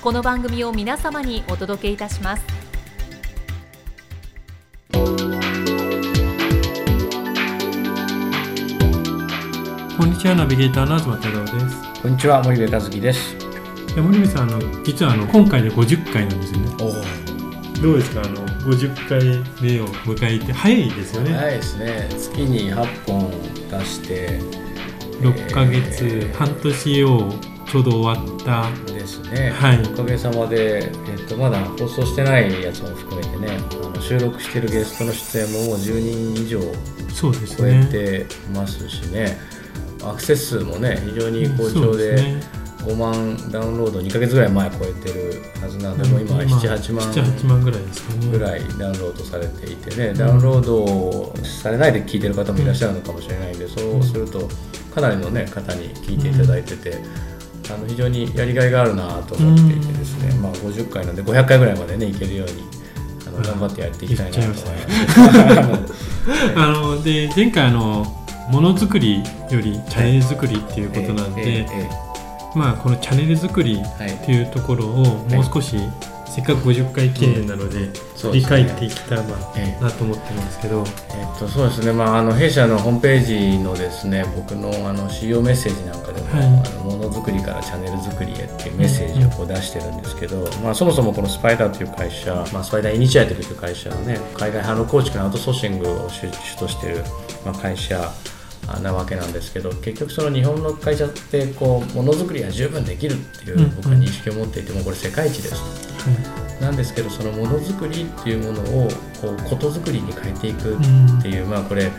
この番組を皆様にお届けいたします。こんにちはナビゲーターの東太郎です。こんにちは森部和樹です。森部さんあの実はあの今回で50回なんですよね。どうですかあの50回目を迎えて早いですよね、早いですね。月に8本出して6ヶ月、えー。半年をちょうど終わった。ですね。はい。おかげさまでえっとまだ放送してないやつも含めてね、あの収録してるゲストの出演ももう10人以上超えねてますしね。アクセス数もね非常に好調でですね。5万ダウンロード2ヶ月ぐらい前超えてるはずなんで、もう今78万78万ぐらいですかね。ぐらいダウンロードされていてね、ダウンロードされないで聞いてる方もいらっしゃるのかもしれないんで、そうするとかなりの、ね、方に聞いていただいてて、あの非常にやりがいがあるなと思っていてですね、まあ、50回なんで500回ぐらいまでねいけるようにあの頑張ってやっていきたいなと思います。あので前回あのものづくりよりチャンネル作りっていうことなんで、まあこのチャンネル作りっていうところをもう少し、せっかく50回記念なので、うですね。解っていきたらええなと思ってるんですけど、えっと、そうですね、まあ、あの弊社のホームページのですね僕のあの仕様メッセージなんかでも、はい。あのものづくりからチャンネル作りへっていうメッセージをこう出してるんですけど、まあ、そもそもこのスパイダーという会社、まあ、スパイダーイニシアティブという会社はね海外販路構築のアウトソーシングを主主としている、まあ、会社なわけなんですけど結局その日本の会社ってこうものづくりが十分できるっていう僕は認識を持っていてもうこれ世界一です。と。なんですけどそのものづくりっていうものをこうことづくりに変えていくっていう、まあこれ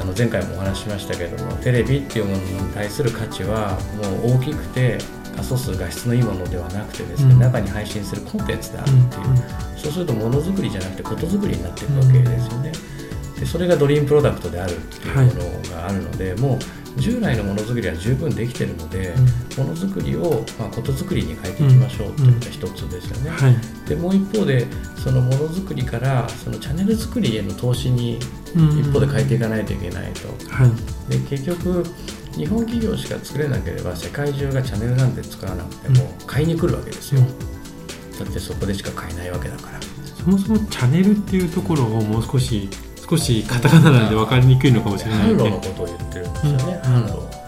あの前回もお話ししましたけどもテレビっていうものに対する価値はもう大きくて画素数画質のいいものではなくてですね、うん。中に配信するコンテンツであるっていう、そうするとものづくりじゃなくてことづくりになっていくわけですよね。でそれがドリームプロダクトであるっていうものがあるので、もう従来のものづくりは十分できてるので、ものづくりを、まあ、ことづくりに変えていきましょうっていうのが一つですよね。はいでもう一方でそのものづくりからそのチャンネル作りへの投資にうん一方で変えていかないといけないと。はいで結局日本企業しか作れなければ世界中がチャンネルなんて作らなくても買いに来るわけですよ。だってそこでしか買えないわけだから。そもそもチャンネルっていうところをもう少し少しカタカナなんで分かりにくいのかもしれない販ので路のことを言ってるんですよね、うん。販路。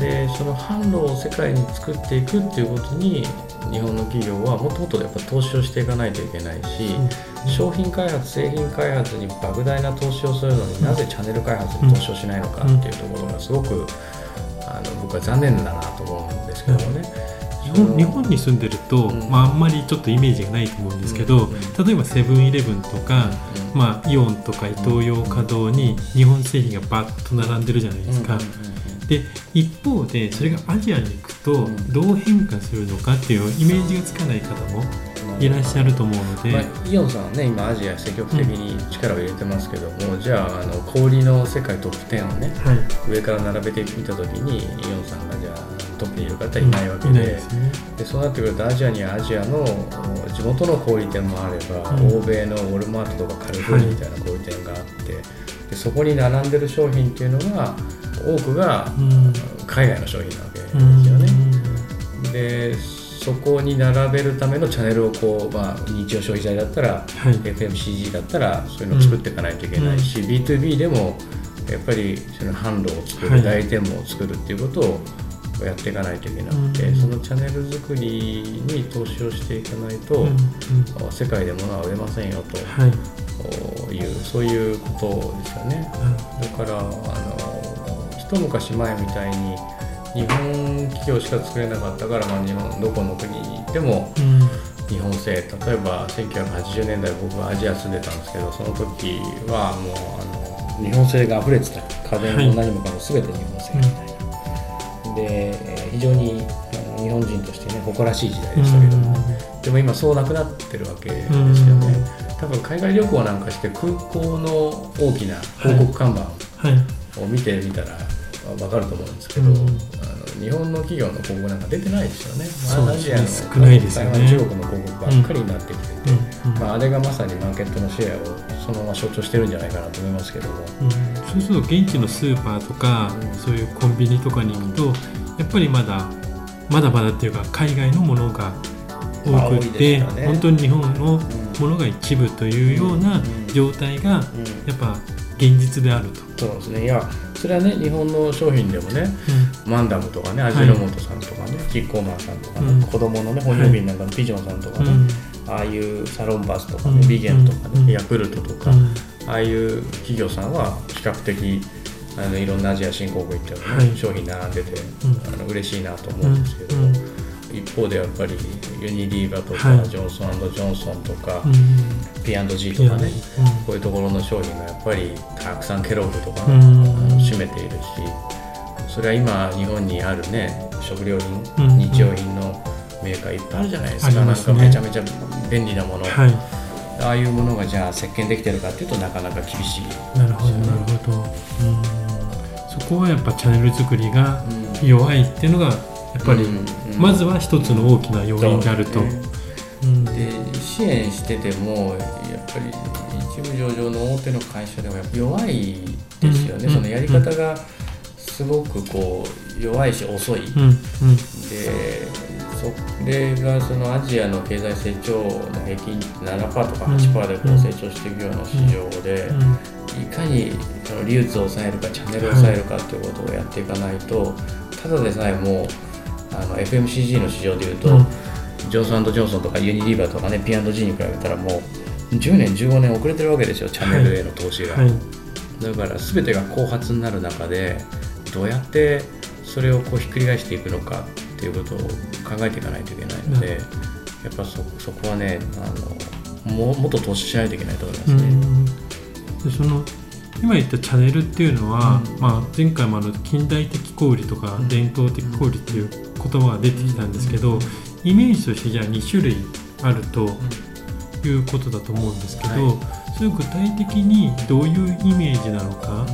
でその販路を世界に作っていくっていうことに日本の企業はもっともっとやっぱ投資をしていかないといけないし、商品開発製品開発に莫大な投資をするのになぜチャンネル開発に投資をしないのかっていうところがすごくあの僕は残念だなと思うんですけどもね。日本日本に住んでると、うん。まあ、あんまりちょっとイメージがないと思うんですけど、うん。うん例えばセブンイレブンとか、うん。まあ、イオンとかイトーヨーカドーに日本製品がバッと並んでるじゃないですか、うんうんうんで一方でそれがアジアに行くとうん。どう変化するのかっていうイメージがつかない方もいらっしゃると思うので、まあ、イオンさんはね今アジア積極的に力を入れてますけども、じゃああの小売りの世界トップ10をねはい。上から並べてみた時にイオンさんがじゃあトップにいる方いないわけいないで,、ね。でそうなってくるとアジアにはアジアのお地元の小売店もあれば、うん。欧米のウォルマートとかカルフールみたいな小売店があって、でそこに並んでる商品っていうのが多くがうん。海外の商品なわけですうん。よね。でそこに並べるためのチャンネルをこう、まあ、日曜消費財だったらはい。FMCG だったらそういうのを作っていかないといけないし、B2B でもやっぱりその販路を作る、はい。代理店も作るっていうことををやっていかないといけなくて、うん。そのチャンネル作りに投資をしていかないと、うんうん。世界で物は売れませんよとはい。いうそういうことですよね。だからあの一昔前みたいに日本企業しか作れなかったから、まあ、日本どこの国に行ってもうん。日本製例えば1980年代僕はアジア住んでたんですけどその時はもうあの日本製が溢れてた。家電も何もかも全て日本製みたいな、でえー非常に日本人としてね誇らしい時代でしたけども、でも今そうなくなってるわけですよね、多分海外旅行なんかして空港の大きな広告看板はい。を見てみたら分かると思うんですけど、うん。あの日本の企業の広告なんか出てないですよね。そうですね。アジアの少ないですよね。中国の広告ばっかりになって。きてて、うんうん。まあ、あれがまさにマーケットのシェアをそのまま象徴してるんじゃないかなと思いますけど。も。うんそうすると現地のスーパーとか、うんそういうコンビニとかに行くとやっぱりまだまだまだっていうか海外のものが多くて、ね。本当に日本のものが一部というようなうん。状態がうん。やっぱ現実であると。そうですね。いやそれはね日本の商品でもねマンダムとかね味の素さんとかね、キッコーマンさんとかね、うん。子供のね哺乳瓶なんかのピジョンさんとかね、うん。ああいうサロンバスとかね、うん。ビゲンとかね、うん。ヤクルトとか、うん。ああいう企業さんは比較的あのいろんなアジア新興国行ってもね、はい。商品並んでて、うん。あの嬉しいなと思うんですけど、うん一方でやっぱりユニリーバとか、はい。ジョンソンジョンソンとか、うん。P&G とかね、こういうところの商品がやっぱりたくさんケロッグとか、うん。占めているしそれは今日本にあるね食料品、うん日用品のメーカーいっぱいあるじゃないですか。なんかめちゃめちゃ便利なもの、はい。ああいうものがじゃあ席巻できてるかっていうとなかなか厳しい、なるほどなるほど、うん、そこはやっぱチャンネル作りがうん。弱いっていうのがやっぱり、うんうんまずは一つの大きな要因であると。で支援しててもやっぱり一部上場の大手の会社ではやっぱ弱いですよね、うん。そのやり方がすごくこう弱いし遅い、うん。うん。でそれがそのアジアの経済成長の平均7%とか8%でこう成長していくような市場で、うん。いかにその流通を抑えるかチャンネルを抑えるかということをやっていかないと、ただでさえもうあの FMCG の市場でいうと、うん。ジョンソンジョンソンとかユニリーバーとかね P&G に比べたらもう10年15年遅れてるわけですよチャンネルへの投資が、はい。だから全てが後発になる中でどうやってそれをこうひっくり返していくのかっていうことを考えていかないといけないので、やっぱそそこはねあのももっと投資しないといけないと思いますね。うんでその今言ったチャンネルっていうのは、うん。まあ、前回もあの近代的小売とかうん。伝統的小売っていう言葉が出てきたんですけど、イメージとしてじゃあ2種類あるということだと思うんですけど、はそれ具体的にどういうイメージなのか、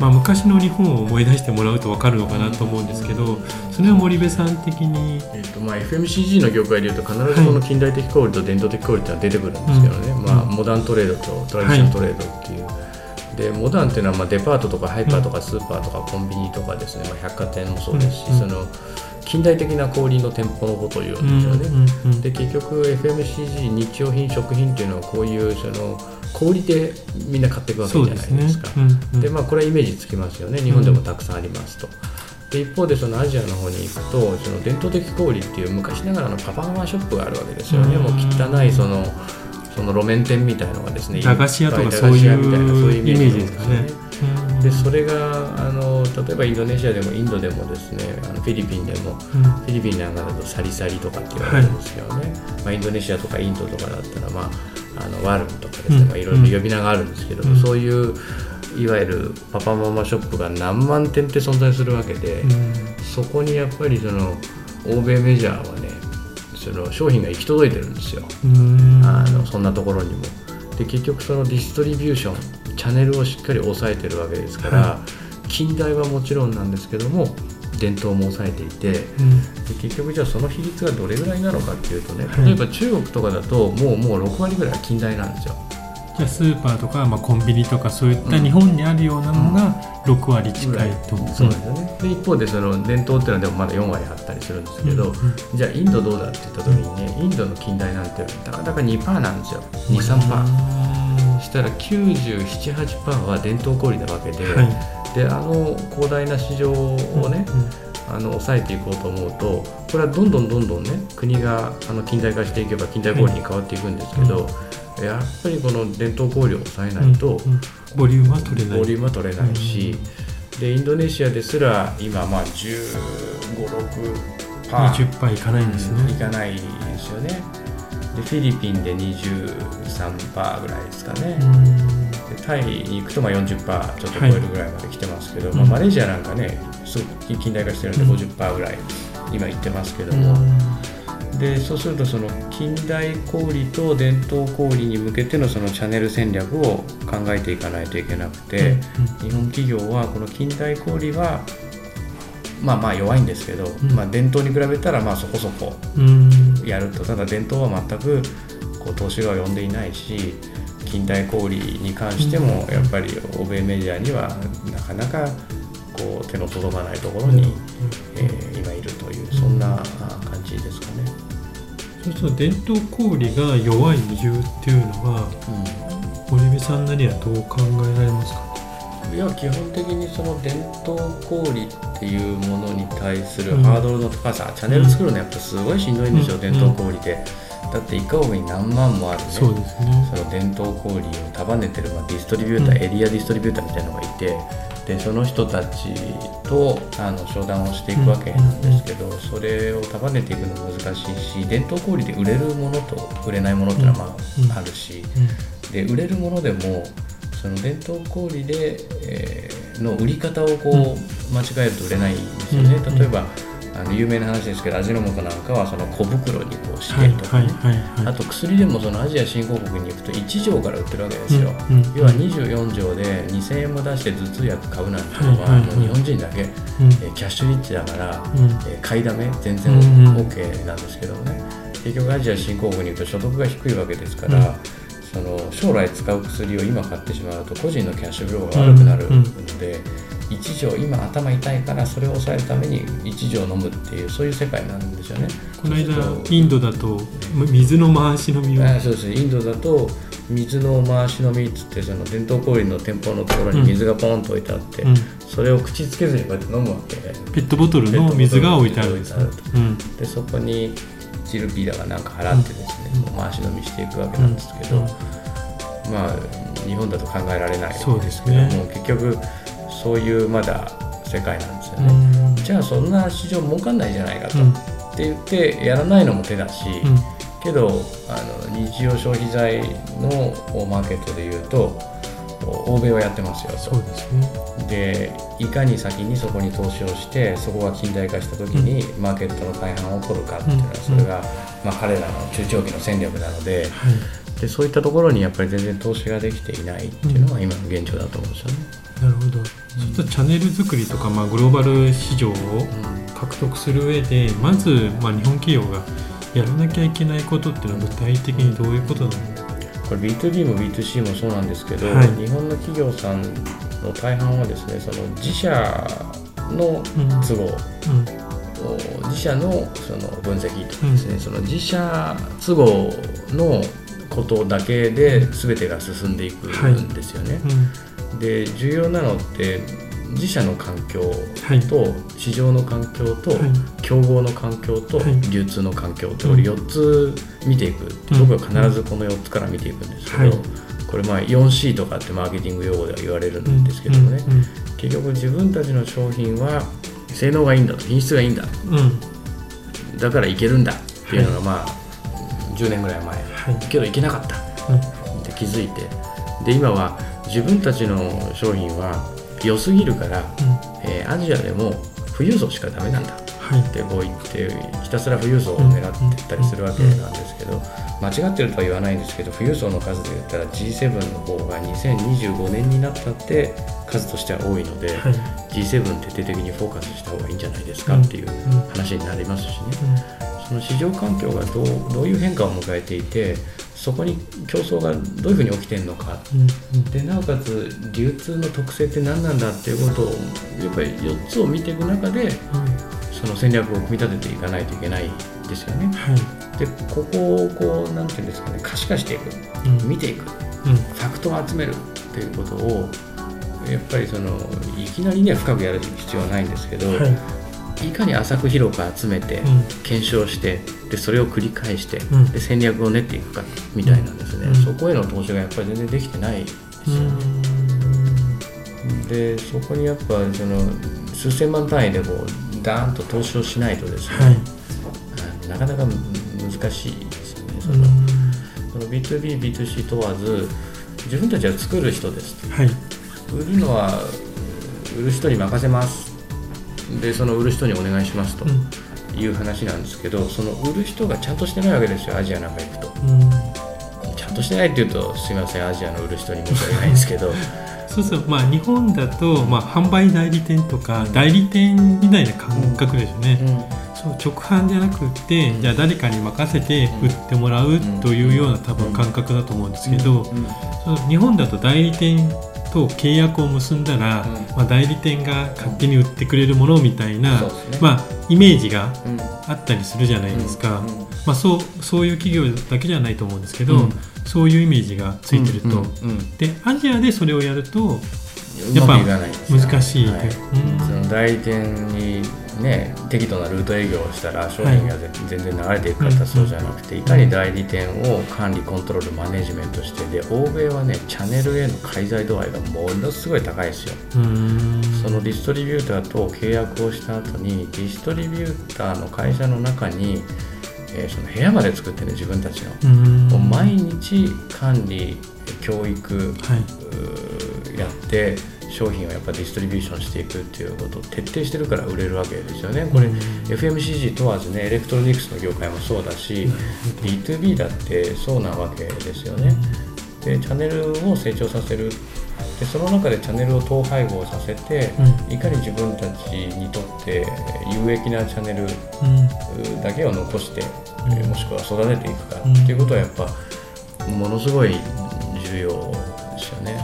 まあ、昔の日本を思い出してもらうと分かるのかなと思うんですけどそれは森部さん的に？えっとまあ、FMCG の業界でいうと必ずこの近代的小売と伝統的小売ってのは出てくるんですけどね、うんまあ、モダントレードとトラディショントレードっていう、でモダンっていうのはまあデパートとかハイパーとかスーパーとかコンビニとかですね、まあ、百貨店もそうですし、うん。その近代的な小売の店舗のことを言うんですよね。うんうんで結局 FMCG 日用品食品っていうのはこういうその小売でみんな買っていくわけじゃないですか。うんうん。でまあこれはイメージつきますよね。日本でもたくさんありますと。で一方でそのアジアの方に行くとその伝統的小売っていう昔ながらのパパママショップがあるわけですよね、うん。もう汚いそのその路面店みたいのがですね駄菓子屋とかそういう駄菓子屋みたいなそういうイメージですかね。でそれがあの例えばインドネシアでもインドでもですねあのフィリピンでもうん。フィリピンなんかだとサリサリとかって言われるんですよね、まあ、インドネシアとかインドとかだったら、まあ、あのワルンとかですね、うん。まあ、いろいろ呼び名があるんですけど、うん。そういういわゆるパパママショップが何万店って存在するわけで、うん。そこにやっぱりその欧米メジャーはねその商品が行き届いてるんですよ、うん。あのそんなところにも。で結局そのディストリビューションチャンネルをしっかり抑えてるわけですから、は近代はもちろんなんですけども伝統も抑えていて。うん。で結局じゃあその比率がどれぐらいなのかっていうとねはい。例えば中国とかだともうもう6割ぐらいは近代なんですよ。じゃあスーパーとか、まあ、コンビニとかそういった日本にあるようなのが6割近いと、そうなんですよね。で一方でその伝統っていうのはでもまだ4割あったりするんですけど、うんじゃあインドどうだって言った時にねインドの近代なんてたかだか2%なんですよ。23%したら978%は伝統小売なわけで、はいであの広大な市場をね、うんああの抑えていこうと思うとこれはどんどんどんどんね国があの近代化していけば近代小売に変わっていくんですけど、やっぱりこの伝統小売を抑えないと、うんうん。ボリュームは取れない。ボリュームは取れないし、でインドネシアですら今まあ1 5 6パー。20パーいかないんですうんいね、かないですよね。でフィリピンで23パーぐらいですかね、タイに行くとまあ40パーちょっと超えるぐらいまで来てますけど、はい。まあ、マレーシアなんかねすごく近代化してるんでうん。50パーぐらい今行ってますけども、でそうするとその近代小売と伝統小売に向けてのそのチャンネル戦略を考えていかないといけなくて、日本企業はこの近代小売はまあまあ弱いんですけど、ん。まあ、伝統に比べたらまあそこそこうん。やると。ただ伝統は全くこう投資が及んでいないし近代小売に関してもやっぱり欧米メディアにはなかなかこう手の届かないところに、えー今いるというそんなあ感じですかね。そうすると伝統小売が弱い理由っていうのは森部さんなりはどう考えられますか？いや基本的にその伝統小売っていうものに対するハードルの高さ、チャンネル作るのやっぱすごいしんどいんですよ、うん。伝統小売って。だって一家屋に何万もあるね。そうですね。その伝統小売を束ねてる、まあ、ディストリビューター、うん。エリアディストリビューターみたいなのがいてでその人たちとあの商談をしていくわけなんですけど、それを束ねていくのも難しいし伝統小売で売れるものと売れないものっていうのはまうん。ああるし、で売れるものでもその伝統小売で、えーの売り方をこう、うん。間違えると売れないんですよね、うん。例えばあの有名な話ですけど味の素なんかはその小袋にこうしはいてとかあと薬でもそのアジア新興国に行くと1錠から売ってるわけですよ、うんうん。要は24錠で2000円も出して頭痛薬買うなんていうのはもう日本人だけ、うん。えーキャッシュリッチだから、うん。えー買いだめ全然うんうん。OK なんですけどもね。結局アジア新興国に行くと所得が低いわけですから、うん。その将来使う薬を今買ってしまうと個人のキャッシュフローが悪くなるので、1錠今頭痛いからそれを抑えるために1錠飲むっていうそういう世界なんですよね。この間インドだと水の回し飲みを。あそうです。ねインドだと水の回し飲みっつってその伝統小売の店舗のところに水がポンと置いてあって、うん。それを口つけずにこうやって飲むわけで。ペットボトルの水が置いてあるんですね。ペットボトルうん。でそこにチルピーだかなんか払ってですね、もう回し飲みしていくわけなんですけど、うん。まあ日本だと考えられないそうでですすけどね。も、結局そういうまだ世界なんですようね、ん。じゃあそんな市場儲かんないじゃないかと、うん。って言ってやらないのも手だし、うん。けどあの日用消費財のマーケットでいうと欧米はやってますよと。そうですね。でいかに先にそこに投資をしてそこが近代化した時にマーケットの大半を取るかっていうのはうん。それが、まあ、彼らの中長期の戦略なので。はい。でそういったところにやっぱり全然投資ができていないっていうのが今の現状だと思うんですよね。なるほど。そうするとチャンネル作りとか、まあ、グローバル市場を獲得する上でまず、まあ、日本企業がやらなきゃいけないことっていうのは具体的にどういうことなの？これ B2B も B2C もそうなんですけど、はい。日本の企業さんの大半はですねその自社のうん都合、うん。自社のその分析とかですね、その自社都合のことだけで全てが進んでいくんですよね。で重要なのって自社の環境はい。と市場の環境とはい。競合の環境とはい。流通の環境ってこれ4つ見ていく僕は必ずこの4つから見ていくんですけどはい。これまあ 4C とかってマーケティング用語では言われるんですけどもね。うん。結局自分たちの商品は性能がいいんだと品質がいいんだ。だからいけるんだっていうのがまあ10年ぐらい前。はい。けどいけなかった。って気づいて。で今は自分たちの商品は良すぎるから、えーアジアでも富裕層しかダメなんだ。はい。ってこう言ってひたすら富裕層を狙っていったりするわけなんですけど間違ってるとは言わないんですけど富裕層の数で言ったら G7 の方が2025年になったって数としては多いので、はい。G7 徹底的にフォーカスした方がいいんじゃないですかうん。っていう話になりますしね。その市場環境がどうどういう変化を迎えていてそこに競争がどういうふうに起きてるのか。うんうん。でなおかつ流通の特性って何なんだっていうことをやっぱり4つを見ていく中でその戦略を組み立てていかないといけないですよね。はい。でここをこうなんていうんですかね可視化していく。うん。見ていく。フうん。ァクトを集めるっていうことをやっぱりそのいきなりね深くやる必要はないんですけど、はいいかに浅く広く集めて、うん。検証してでそれを繰り返して、うん。で戦略を練っていくかみたいなんですね、うん。そこへの投資がやっぱり全然できてないですよね。でそこにやっぱその数千万単位でこうダーンと投資をしないとですね、はい。あなかなか難しいですよね。そのうん。その B2B、B2C 問わず自分たちは作る人ですはい。売るのは売る人に任せますでその売る人にお願いしますとうん。いう話なんですけどその売る人がちゃんとしてないわけですよアジアなんか行くと。うん。ちゃんとしてないっていうとすいませんアジアの売る人に申し訳ないんですけど。そうそうまあ日本だと、まあ、販売代理店とか代理店みたいな感覚ですよね、そう直販じゃなくって、うん。じゃあ誰かに任せて売ってもらうというような多分感覚だと思うんですけど、うん。その日本だと代理店と契約を結んだら、うん。まあ、代理店が勝手に売ってくれるものみたいな、まあ、イメージがうん。あったりするじゃないですか、うんまあ、そうそういう企業だけじゃないと思うんですけど、うん。そういうイメージがついてると、でアジアでそれをやるとうまくいかないんですよ難しいはい。うん。その代理店にね適度なルート営業をしたら商品がぜ全然流れていくかってそうじゃなくて、いかに代理店を管理コントロールマネジメントしてで欧米はねチャンネルへの介在度合いがものすごい高いですよ。そのディストリビューターと契約をした後にディストリビューターの会社の中に、えーその部屋まで作ってね自分たちの、もう毎日管理教育はい。やって商品をやっぱディストリビューションしていくっていうことを徹底してるから売れるわけですよね。これ、うん。FMCG 問わずねエレクトロニクスの業界もそうだしなるほど B2B だってそうなわけですよね。でチャンネルを成長させる。でその中でチャンネルを統廃合させて、うん。いかに自分たちにとって有益なチャンネルうん。だけを残して、うん。えーもしくは育てていくかっていうことはやっぱものすごい重要ですよね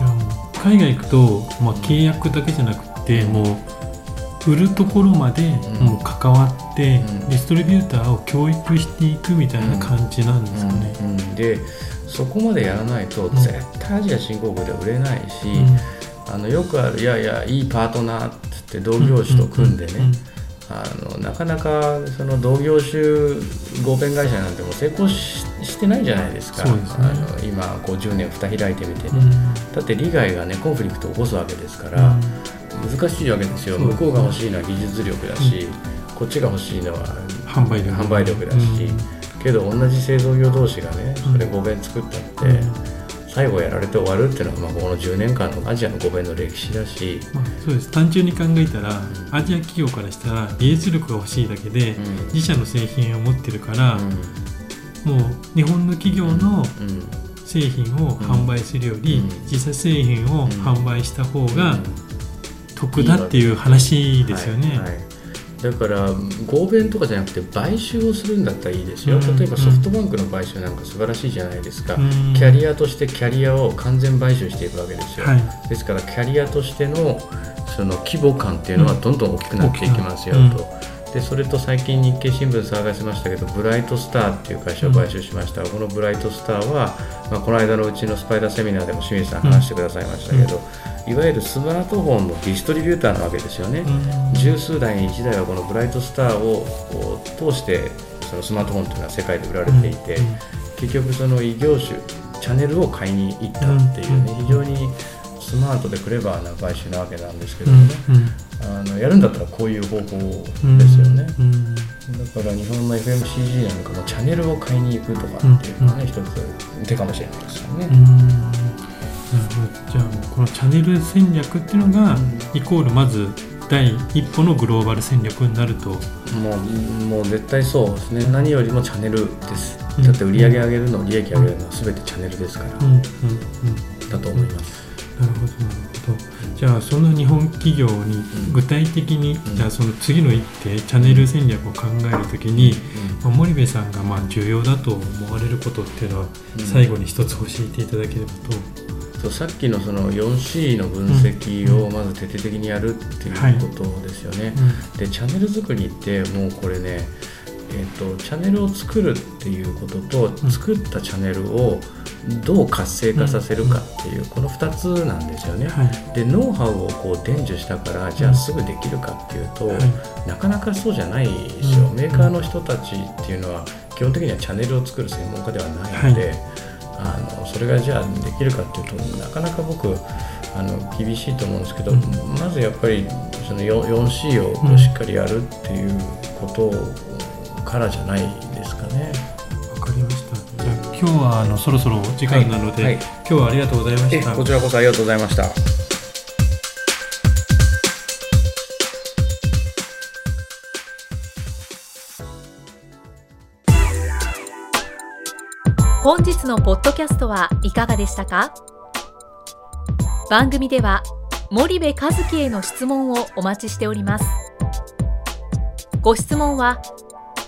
海外行くと、まあ、契約だけじゃなくてもう売るところまでうん。もう関わって、うん。ディストリビューターを教育していくみたいな感じなんですかね。うんうん。でそこまでやらないとん。絶対アジア新興国では売れないし、あのよくあるいやいやいいパートナーってって同業種と組んでね、あのなかなかその同業種合弁会社なんてもう成功ししてないじゃないですか。ね。あの今50年蓋開いてみてね、うん。うんだって利害がねコンフリクトを起こすわけですから、難しいわけですよ。向こうが欲しいのは技術力だし、こっちが欲しいのは販売力。販売力だし、けど同じ製造業同士がねそれ5弁作ったって、うん。最後やられて終わるっていうのが、まあ、この10年間のアジアの5弁の歴史だし、まあ、そうです。単純に考えたらアジア企業からしたら技術力が欲しいだけで、うん。自社の製品を持ってるから、うんもう日本の企業のうん。製品を販売するより、うん。自社製品を販売した方がうん。得だっていう話ですよね。はい。はい。だから合弁とかじゃなくて買収をするんだったらいいですよ、うん。例えばソフトバンクの買収なんか素晴らしいじゃないですか、うん。キャリアとしてキャリアを完全買収していくわけですよ、はい。ですからキャリアとしてのその規模感っていうのはどんどん大きくなっていきますようん。と、でそれと最近日経新聞騒がせましたけどブライトスターっていう会社を買収しました、このブライトスターは、まあ、この間のうちのスパイダーセミナーでも清水さん話してくださいましたけど、いわゆるスマートフォンのディストリビューターなわけですよね、うん。十数台に1台はこのブライトスターを通してそのスマートフォンというのは世界で売られていて、うん。結局その異業種チャンネルを買いに行ったっていうね、うん。非常にスマートでクレバーな買収なわけなんですけどうん。ね、あのやるんだったらこういう方法ですようんね、うん。だから日本の FMCG なんかもチャンネルを買いに行くとかっていうのはね、一つ手かもしれないですからね。じゃあこのチャンネル戦略っていうのが、うんイコールまず第一歩のグローバル戦略になると。もうもう絶対そうですね。何よりもチャンネルです、うん。だって売り上げ上げるの利益上げるのは全てチャンネルですから、うん。うん。うん。だと思います、なるほどなるほど。じゃあその日本企業に具体的に、ん。じゃあその次の一手チャンネル戦略を考えるときに、まあ、森部さんがまあ重要だと思われることっていうのはうん。最後に一つ教えていただければそうさっきのその 4C の分析をまず徹底的にやるっていうことですよね、と、でチャンネル作りってもうこれねえー、とチャンネルを作るっていうことと、うん。作ったチャンネルをどう活性化させるかっていう、この2つなんですよね。はい。でノウハウをこう伝授したからじゃあすぐできるかっていうと、はい。なかなかそうじゃないですよ、うん。メーカーの人たちっていうのは基本的にはチャンネルを作る専門家ではないので、あのそれがじゃあできるかっていうとなかなか僕あの厳しいと思うんですけど、うん。まずやっぱりその 4- 4C をしっかりやるっていうことからじゃないですかね。わかりました。じゃあ今日はあのそろそろ時間なので、はい。はい今日はありがとうございました。えこちらこそありがとうございました。本日のポッドキャストはいかがでしたか？番組では森部一樹への質問をお待ちしております。ご質問は